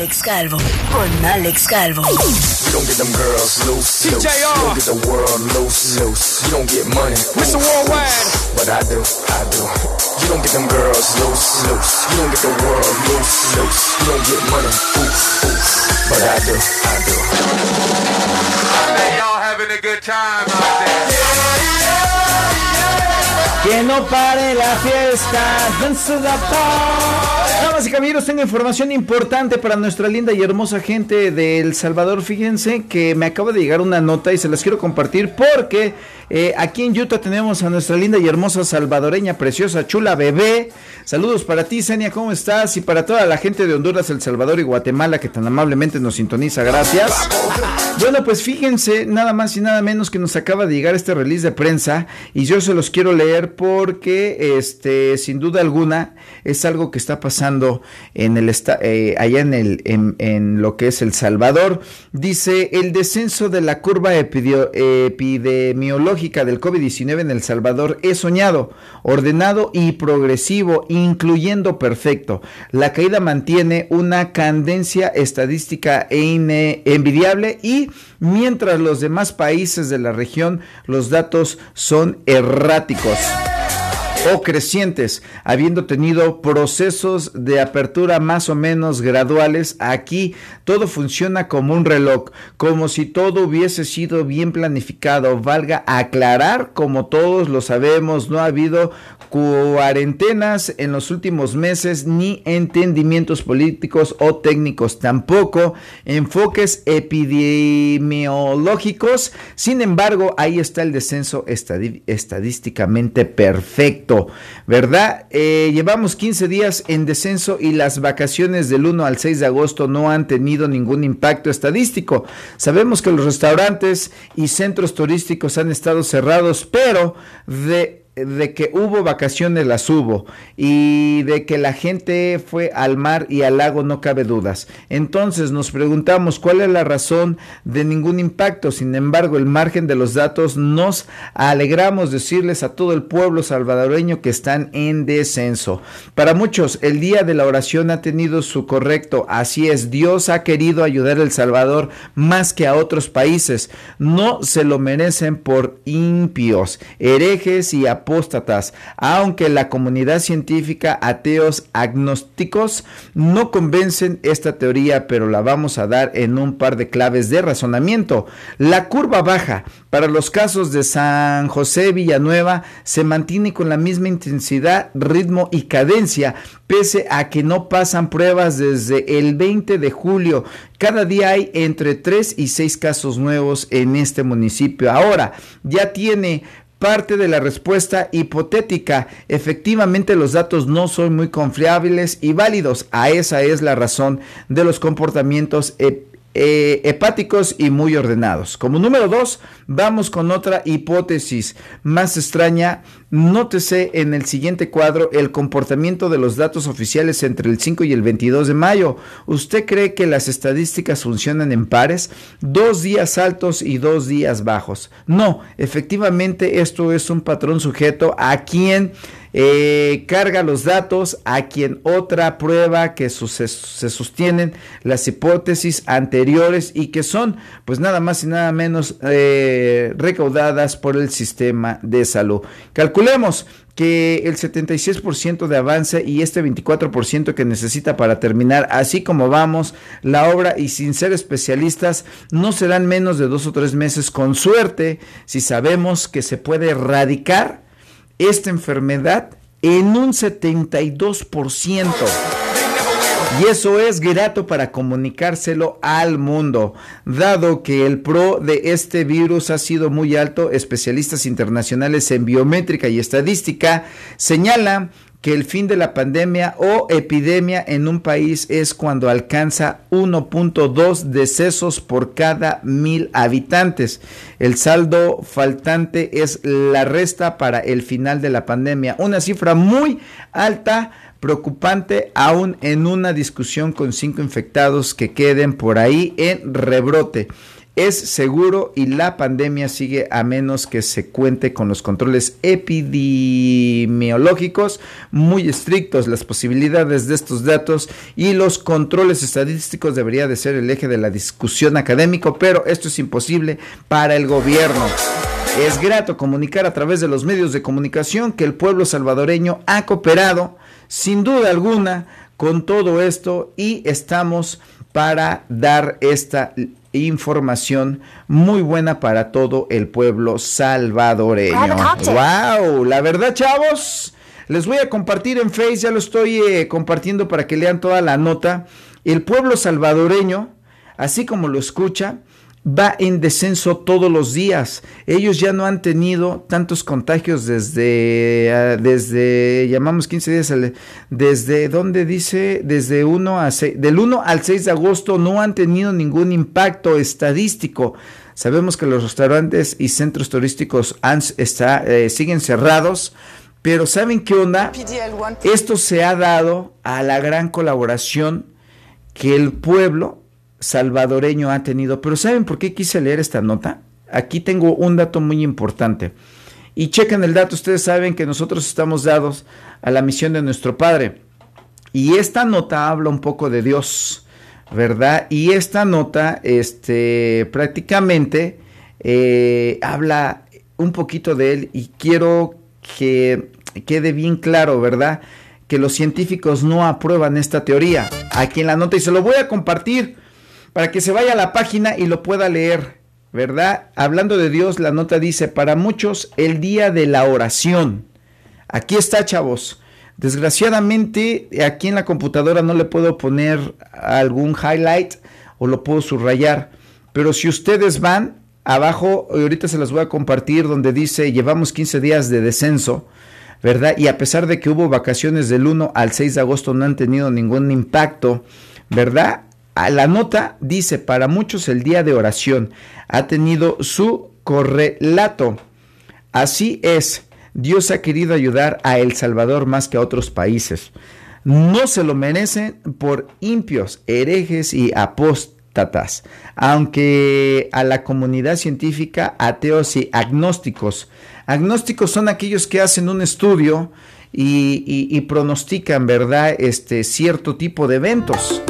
Alex Calvo. Con Alex Calvo. You don't get them girls loose. loose. You don't get the world loose. loose. You don't get money. Mr. Worldwide. But I do. I do. You don't get them girls loose. loose. You don't get the world loose. loose. You don't get money. Oof, oof. But I do. I do. I bet y'all having a good time out there. Que no pare la fiesta. Dance the Damas y caballeros, tengo información importante para nuestra linda y hermosa gente de El Salvador. Fíjense que me acaba de llegar una nota y se las quiero compartir porque eh, aquí en Utah tenemos a nuestra linda y hermosa salvadoreña, preciosa, chula bebé. Saludos para ti, Senia, ¿cómo estás? Y para toda la gente de Honduras, El Salvador y Guatemala que tan amablemente nos sintoniza. Gracias. Bueno, pues fíjense, nada más y nada menos que nos acaba de llegar este release de prensa y yo se los quiero leer porque, este, sin duda alguna, es algo que está pasando en el eh, allá en el en, lo que es El Salvador. Dice el descenso de la curva epidemiológica del COVID-19 en El Salvador es soñado, ordenado y progresivo, incluyendo perfecto. La caída mantiene una candencia estadística e envidiable y mientras los demás países de la región los datos son erráticos o crecientes, habiendo tenido procesos de apertura más o menos graduales, aquí todo funciona como un reloj, como si todo hubiese sido bien planificado. Valga aclarar, como todos lo sabemos, no ha habido cuarentenas en los últimos meses ni entendimientos políticos o técnicos, tampoco enfoques epidemiológicos. Sin embargo, ahí está el descenso estadísticamente perfecto, ¿verdad? Eh, llevamos 15 días en descenso y las vacaciones del 1 al 6 de agosto no han tenido ningún impacto estadístico. Sabemos que los restaurantes y centros turísticos han estado cerrados, pero de de que hubo vacaciones las hubo y de que la gente fue al mar y al lago no cabe dudas. Entonces nos preguntamos cuál es la razón de ningún impacto. Sin embargo, el margen de los datos nos alegramos decirles a todo el pueblo salvadoreño que están en descenso. Para muchos, el día de la oración ha tenido su correcto. Así es, Dios ha querido ayudar a El Salvador más que a otros países. No se lo merecen por impios, herejes y apóstatas, aunque la comunidad científica, ateos, agnósticos, no convencen esta teoría, pero la vamos a dar en un par de claves de razonamiento. La curva baja para los casos de San José Villanueva se mantiene con la misma intensidad, ritmo y cadencia, pese a que no pasan pruebas desde el 20 de julio. Cada día hay entre 3 y 6 casos nuevos en este municipio. Ahora ya tiene parte de la respuesta hipotética. Efectivamente los datos no son muy confiables y válidos. A esa es la razón de los comportamientos eh, hepáticos y muy ordenados. Como número dos, vamos con otra hipótesis más extraña. Nótese en el siguiente cuadro el comportamiento de los datos oficiales entre el 5 y el 22 de mayo. ¿Usted cree que las estadísticas funcionan en pares? Dos días altos y dos días bajos. No, efectivamente esto es un patrón sujeto a quien eh, carga los datos a quien otra prueba que se, sostienen las hipótesis anteriores y que son pues nada más y nada menos eh, recaudadas por el sistema de salud. Calculemos que el 76% de avance y este 24% que necesita para terminar, así como vamos, la obra y sin ser especialistas, no serán menos de dos o tres meses con suerte si sabemos que se puede erradicar esta enfermedad en un 72%. Y eso es grato para comunicárselo al mundo. Dado que el pro de este virus ha sido muy alto, especialistas internacionales en biométrica y estadística señalan que el fin de la pandemia o epidemia en un país es cuando alcanza 1.2 decesos por cada mil habitantes. El saldo faltante es la resta para el final de la pandemia, una cifra muy alta preocupante aún en una discusión con cinco infectados que queden por ahí en rebrote. es seguro y la pandemia sigue a menos que se cuente con los controles epidemiológicos muy estrictos. Las posibilidades de estos datos y los controles estadísticos debería de ser el eje de la discusión académico, pero esto es imposible para el gobierno. Es grato comunicar a través de los medios de comunicación que el pueblo salvadoreño ha cooperado sin duda alguna con todo esto y estamos para dar esta información muy buena para todo el pueblo salvadoreño. ¡Wow! La verdad, chavos, les voy a compartir en Facebook, ya lo estoy eh, compartiendo para que lean toda la nota. El pueblo salvadoreño, así como lo escucha, va en descenso todos los días. Ellos ya no han tenido tantos contagios desde, ah, desde llamamos 15 días, desde, ¿dónde dice? Desde 1 a 6, del 1 al 6 de agosto no han tenido ningún impacto estadístico. Sabemos que los restaurantes y centros turísticos eh, siguen cerrados, pero ¿saben qué onda? Esto se ha dado a la gran colaboración que el pueblo salvadoreño ha tenido. Pero ¿saben por qué quise leer esta nota? Aquí tengo un dato muy importante. Y chequen el dato, ustedes saben que nosotros estamos dados a la misión de nuestro Padre. Y esta nota habla un poco de Dios, ¿verdad? Y esta nota, este, prácticamente eh, habla un poquito de él y quiero que quede bien claro, ¿verdad? Que los científicos no aprueban esta teoría. Aquí en la nota y se lo voy a compartir para que se vaya a la página y lo pueda leer, ¿verdad? Hablando de Dios, la nota dice, para muchos el día de la oración. Aquí está, chavos. Desgraciadamente, aquí en la computadora no le puedo poner algún highlight o lo puedo subrayar. Pero si ustedes van abajo, ahorita se las voy a compartir, donde dice, llevamos 15 días de descenso, ¿verdad? Y a pesar de que hubo vacaciones del 1 al 6 de agosto, no han tenido ningún impacto, ¿verdad? La nota dice, para muchos el día de oración ha tenido su correlato. Así es, Dios ha querido ayudar a El Salvador más que a otros países. No se lo merecen por impios, herejes y apóstatas, aunque a la comunidad científica, ateos y agnósticos. Agnósticos son aquellos que hacen un estudio y, pronostican, ¿verdad?, este cierto tipo de eventos.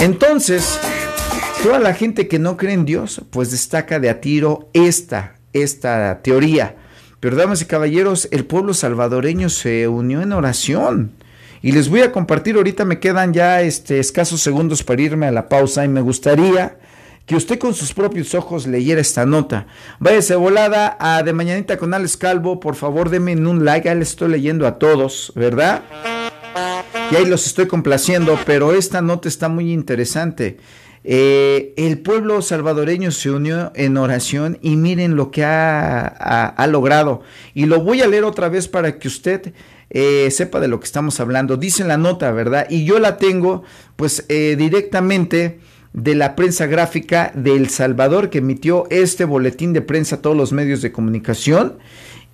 Entonces, toda la gente que no cree en Dios, pues destaca de a tiro esta, esta teoría. Pero damas y caballeros, el pueblo salvadoreño se unió en oración. Y les voy a compartir, ahorita me quedan ya este, escasos segundos para irme a la pausa y me gustaría que usted con sus propios ojos leyera esta nota. Váyase volada a De Mañanita con Alex Calvo, por favor denme un like, ya les estoy leyendo a todos, ¿verdad? Y ahí los estoy complaciendo, pero esta nota está muy interesante. Eh, el pueblo salvadoreño se unió en oración y miren lo que ha, logrado. Y lo voy a leer otra vez para que usted eh, sepa de lo que estamos hablando. Dice la nota, ¿verdad? Y yo la tengo pues eh, directamente de la prensa gráfica de El Salvador que emitió este boletín de prensa a todos los medios de comunicación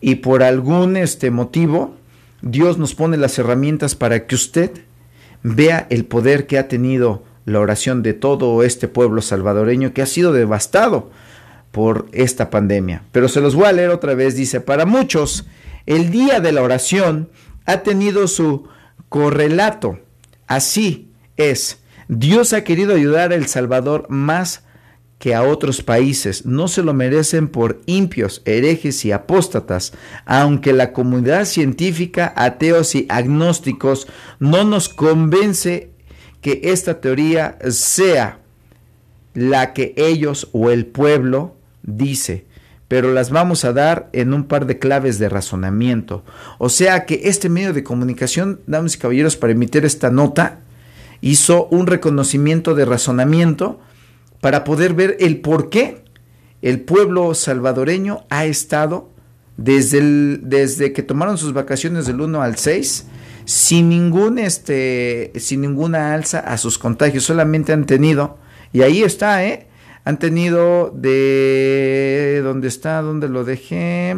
y por algún este motivo Dios nos pone las herramientas para que usted vea el poder que ha tenido la oración de todo este pueblo salvadoreño que ha sido devastado por esta pandemia. Pero se los voy a leer otra vez. Dice, para muchos, el día de la oración ha tenido su correlato. Así es. Dios ha querido ayudar a El Salvador más que a otros países no se lo merecen por impios, herejes y apóstatas, aunque la comunidad científica, ateos y agnósticos no nos convence que esta teoría sea la que ellos o el pueblo dice, pero las vamos a dar en un par de claves de razonamiento. O sea que este medio de comunicación, damas y caballeros, para emitir esta nota, hizo un reconocimiento de razonamiento, para poder ver el por qué el pueblo salvadoreño ha estado desde, el, desde que tomaron sus vacaciones del 1 al 6 sin ningún este sin ninguna alza a sus contagios, solamente han tenido y ahí está, ¿eh? Han tenido de ¿dónde está? ¿Dónde lo dejé?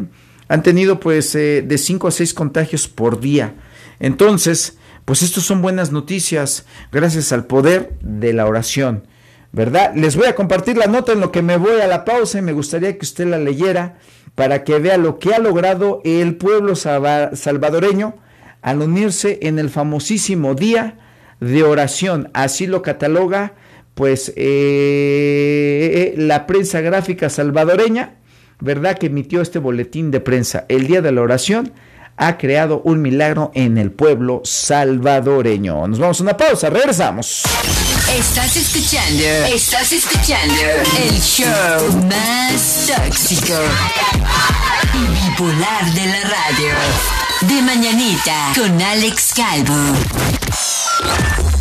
Han tenido pues eh, de 5 a 6 contagios por día. Entonces, pues estos son buenas noticias gracias al poder de la oración. ¿Verdad? Les voy a compartir la nota en lo que me voy a la pausa y me gustaría que usted la leyera para que vea lo que ha logrado el pueblo salvadoreño al unirse en el famosísimo día de oración. Así lo cataloga pues eh, la prensa gráfica salvadoreña, ¿verdad? Que emitió este boletín de prensa. El día de la oración ha creado un milagro en el pueblo salvadoreño. Nos vamos a una pausa, regresamos. Estás escuchando, estás escuchando el show más tóxico y bipolar de la radio. De mañanita con Alex Calvo.